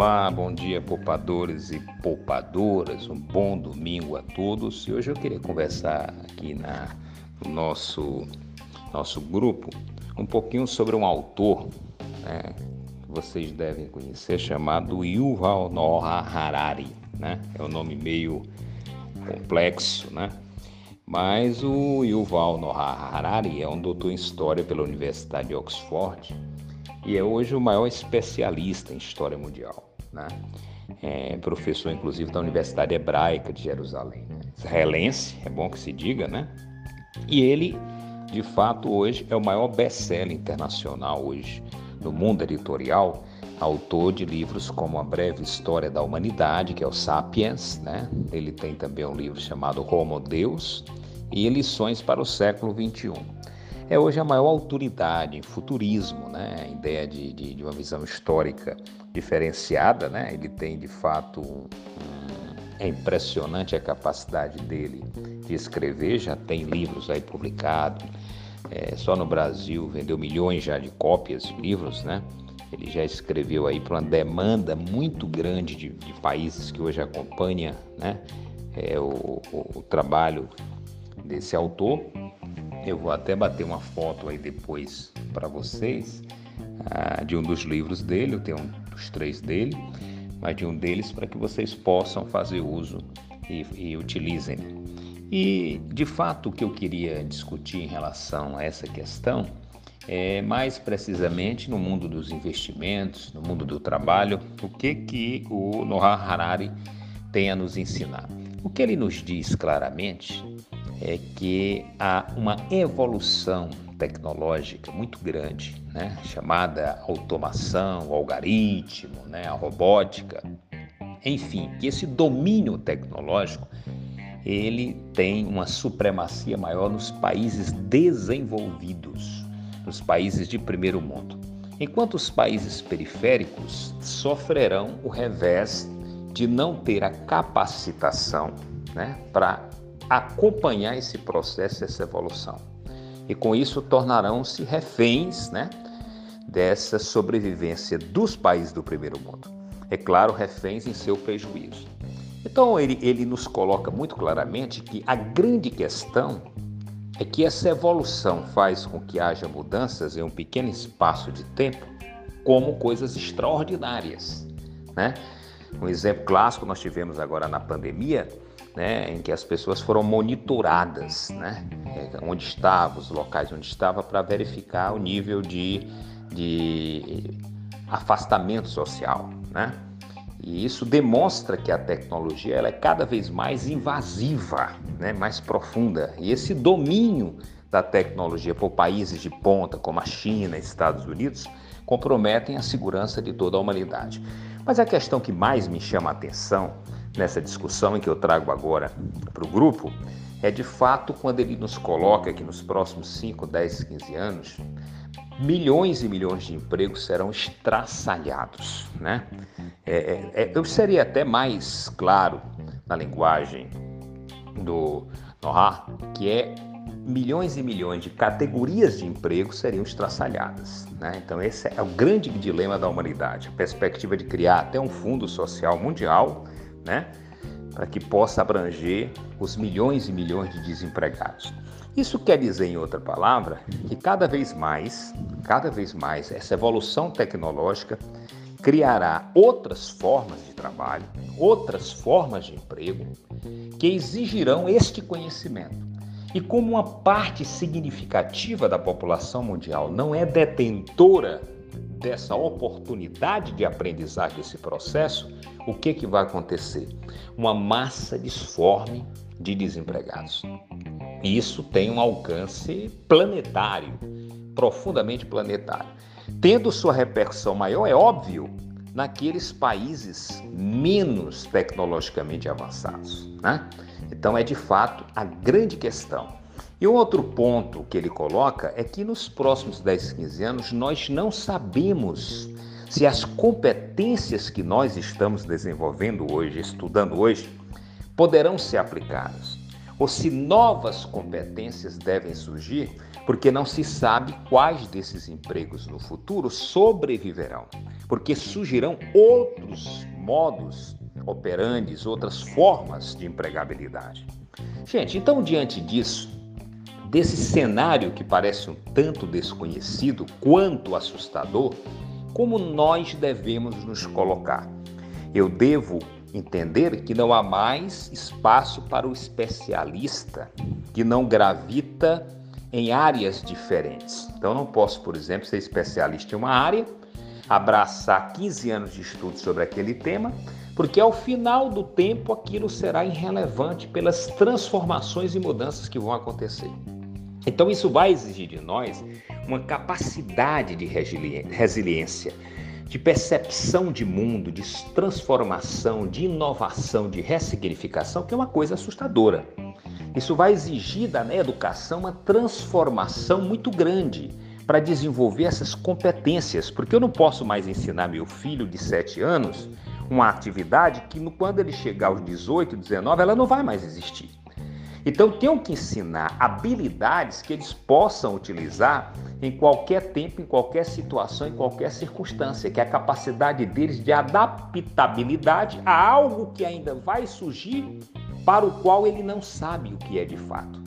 Olá, bom dia, poupadores e poupadoras. Um bom domingo a todos. E hoje eu queria conversar aqui na, no nosso, nosso grupo um pouquinho sobre um autor né, que vocês devem conhecer, chamado Yuval Noah Harari. Né? É um nome meio complexo, né? Mas o Yuval Noah Harari é um doutor em História pela Universidade de Oxford e é hoje o maior especialista em História Mundial. Né? É professor, inclusive, da Universidade Hebraica de Jerusalém. Né? Israelense, é bom que se diga, né? E ele, de fato, hoje é o maior best-seller internacional hoje no mundo editorial, autor de livros como A Breve História da Humanidade, que é o Sapiens, né? Ele tem também um livro chamado Homo Deus, e lições para o século XXI. É hoje a maior autoridade em futurismo, né? a ideia de, de, de uma visão histórica diferenciada. Né? Ele tem, de fato, um, é impressionante a capacidade dele de escrever, já tem livros aí publicados. É, só no Brasil vendeu milhões já de cópias de livros, né? Ele já escreveu aí para uma demanda muito grande de, de países que hoje acompanham né? É, o, o, o trabalho desse autor. Eu vou até bater uma foto aí depois para vocês ah, de um dos livros dele, eu tenho um dos três dele, mas de um deles para que vocês possam fazer uso e, e utilizem. E de fato o que eu queria discutir em relação a essa questão é mais precisamente no mundo dos investimentos, no mundo do trabalho, o que que o Noah Harari tem a nos ensinar. O que ele nos diz claramente é que há uma evolução tecnológica muito grande, né? chamada automação, algoritmo, né? a robótica, enfim, que esse domínio tecnológico ele tem uma supremacia maior nos países desenvolvidos, nos países de primeiro mundo. Enquanto os países periféricos sofrerão o revés de não ter a capacitação né, para acompanhar esse processo, essa evolução. E com isso tornarão-se reféns né, dessa sobrevivência dos países do primeiro mundo. É claro, reféns em seu prejuízo. Então ele, ele nos coloca muito claramente que a grande questão é que essa evolução faz com que haja mudanças em um pequeno espaço de tempo como coisas extraordinárias. Né? Um exemplo clássico nós tivemos agora na pandemia né, em que as pessoas foram monitoradas, né, é, onde estavam, os locais onde estava, para verificar o nível de, de afastamento social, né? E isso demonstra que a tecnologia ela é cada vez mais invasiva, né, mais profunda. E esse domínio da tecnologia por países de ponta, como a China e Estados Unidos, comprometem a segurança de toda a humanidade. Mas a questão que mais me chama a atenção nessa discussão que eu trago agora para o grupo é de fato quando ele nos coloca que nos próximos 5, 10, 15 anos, milhões e milhões de empregos serão estraçalhados. Né? É, é, é eu seria até mais claro na linguagem do Noah, que é milhões e milhões de categorias de emprego seriam estraçalhadas. Né? Então, esse é o grande dilema da humanidade, a perspectiva de criar até um fundo social mundial né? Para que possa abranger os milhões e milhões de desempregados. Isso quer dizer, em outra palavra, que cada vez mais, cada vez mais, essa evolução tecnológica criará outras formas de trabalho, outras formas de emprego que exigirão este conhecimento. E como uma parte significativa da população mundial não é detentora dessa oportunidade de aprendizagem desse processo, o que, que vai acontecer? Uma massa disforme de desempregados. E isso tem um alcance planetário, profundamente planetário. Tendo sua repercussão maior, é óbvio, naqueles países menos tecnologicamente avançados. Né? Então, é de fato a grande questão. E um outro ponto que ele coloca é que nos próximos 10, 15 anos nós não sabemos se as competências que nós estamos desenvolvendo hoje, estudando hoje, poderão ser aplicadas, ou se novas competências devem surgir, porque não se sabe quais desses empregos no futuro sobreviverão. porque surgirão outros modos operantes, outras formas de empregabilidade. Gente, então diante disso, desse cenário que parece um tanto desconhecido quanto assustador, como nós devemos nos colocar? Eu devo entender que não há mais espaço para o especialista que não gravita em áreas diferentes. Então, não posso, por exemplo, ser especialista em uma área, abraçar 15 anos de estudo sobre aquele tema, porque ao final do tempo aquilo será irrelevante pelas transformações e mudanças que vão acontecer. Então, isso vai exigir de nós uma capacidade de resiliência de percepção de mundo, de transformação, de inovação, de ressignificação, que é uma coisa assustadora. Isso vai exigir da né, educação uma transformação muito grande para desenvolver essas competências, porque eu não posso mais ensinar meu filho de 7 anos uma atividade que quando ele chegar aos 18, 19, ela não vai mais existir. Então, tenho que ensinar habilidades que eles possam utilizar em qualquer tempo, em qualquer situação, em qualquer circunstância, que é a capacidade deles de adaptabilidade a algo que ainda vai surgir, para o qual ele não sabe o que é de fato.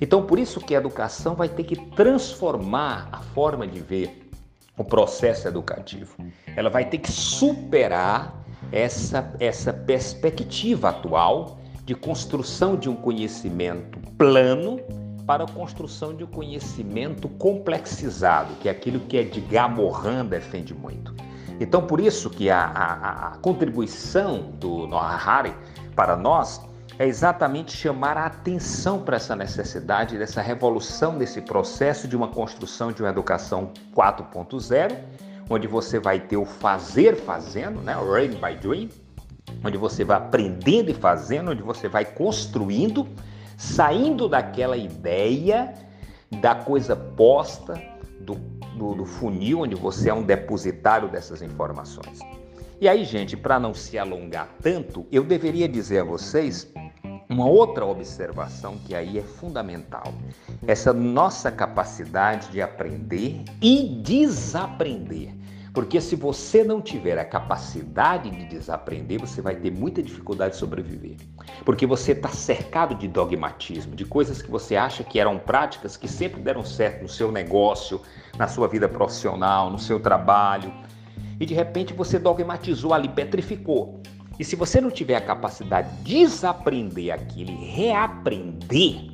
Então, por isso que a educação vai ter que transformar a forma de ver o processo educativo. Ela vai ter que superar essa, essa perspectiva atual de construção de um conhecimento plano para a construção de um conhecimento complexizado, que é aquilo que Edgar Morin defende muito. Então, por isso que a, a, a contribuição do Noah Hari para nós é exatamente chamar a atenção para essa necessidade dessa revolução desse processo de uma construção de uma educação 4.0, onde você vai ter o fazer fazendo, né, o learn by doing, onde você vai aprendendo e fazendo, onde você vai construindo, saindo daquela ideia da coisa posta, do, do, do funil, onde você é um depositário dessas informações. E aí, gente, para não se alongar tanto, eu deveria dizer a vocês uma outra observação que aí é fundamental. Essa nossa capacidade de aprender e desaprender. Porque se você não tiver a capacidade de desaprender, você vai ter muita dificuldade de sobreviver. Porque você está cercado de dogmatismo, de coisas que você acha que eram práticas que sempre deram certo no seu negócio, na sua vida profissional, no seu trabalho. E de repente você dogmatizou ali, petrificou. E se você não tiver a capacidade de desaprender aquilo e reaprender,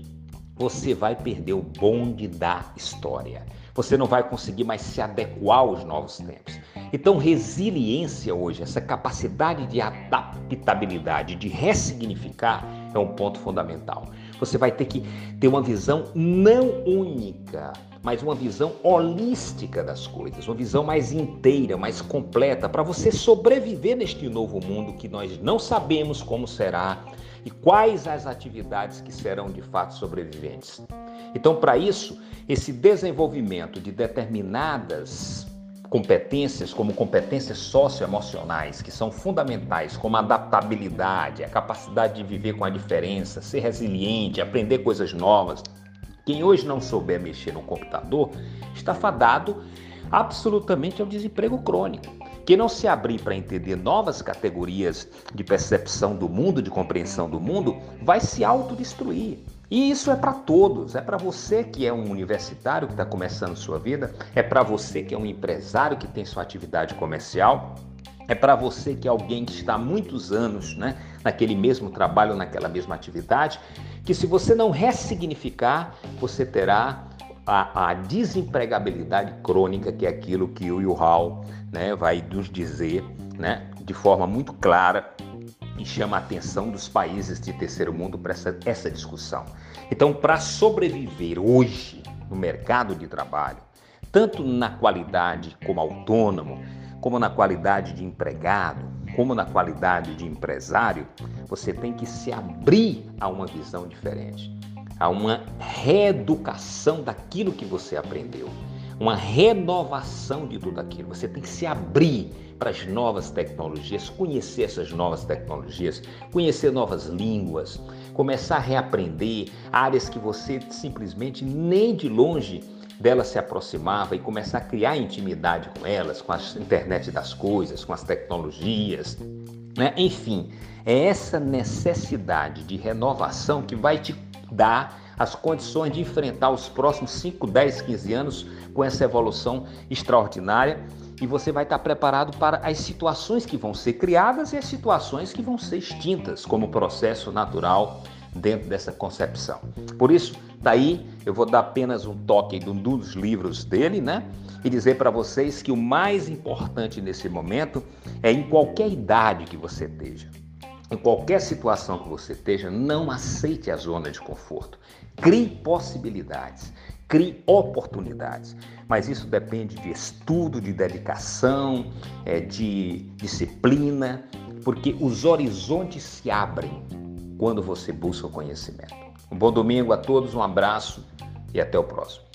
você vai perder o bonde da história você não vai conseguir mais se adequar aos novos tempos. Então, resiliência hoje, essa capacidade de adaptabilidade, de ressignificar, é um ponto fundamental. Você vai ter que ter uma visão não única, mas uma visão holística das coisas, uma visão mais inteira, mais completa, para você sobreviver neste novo mundo que nós não sabemos como será e quais as atividades que serão de fato sobreviventes. Então, para isso, esse desenvolvimento de determinadas competências, como competências socioemocionais, que são fundamentais, como a adaptabilidade, a capacidade de viver com a diferença, ser resiliente, aprender coisas novas. Quem hoje não souber mexer no computador está fadado absolutamente ao desemprego crônico. Quem não se abrir para entender novas categorias de percepção do mundo, de compreensão do mundo, vai se autodestruir. E isso é para todos, é para você que é um universitário que está começando sua vida, é para você que é um empresário que tem sua atividade comercial, é para você que é alguém que está há muitos anos né, naquele mesmo trabalho, naquela mesma atividade, que se você não ressignificar, você terá a, a desempregabilidade crônica, que é aquilo que o Yuhal né, vai nos dizer né, de forma muito clara e chama a atenção dos países de terceiro mundo para essa, essa discussão. Então, para sobreviver hoje no mercado de trabalho, tanto na qualidade como autônomo, como na qualidade de empregado, como na qualidade de empresário, você tem que se abrir a uma visão diferente, a uma reeducação daquilo que você aprendeu uma renovação de tudo aquilo. Você tem que se abrir para as novas tecnologias, conhecer essas novas tecnologias, conhecer novas línguas, começar a reaprender áreas que você simplesmente nem de longe dela se aproximava e começar a criar intimidade com elas, com a internet das coisas, com as tecnologias, né? enfim, é essa necessidade de renovação que vai te dar as condições de enfrentar os próximos 5, 10, 15 anos com essa evolução extraordinária e você vai estar preparado para as situações que vão ser criadas e as situações que vão ser extintas como processo natural dentro dessa concepção. Por isso, daí eu vou dar apenas um toque de um dos livros dele, né? E dizer para vocês que o mais importante nesse momento é em qualquer idade que você esteja, em qualquer situação que você esteja, não aceite a zona de conforto. Crie possibilidades, crie oportunidades. Mas isso depende de estudo, de dedicação, é, de disciplina, porque os horizontes se abrem quando você busca o conhecimento. Um bom domingo a todos, um abraço e até o próximo.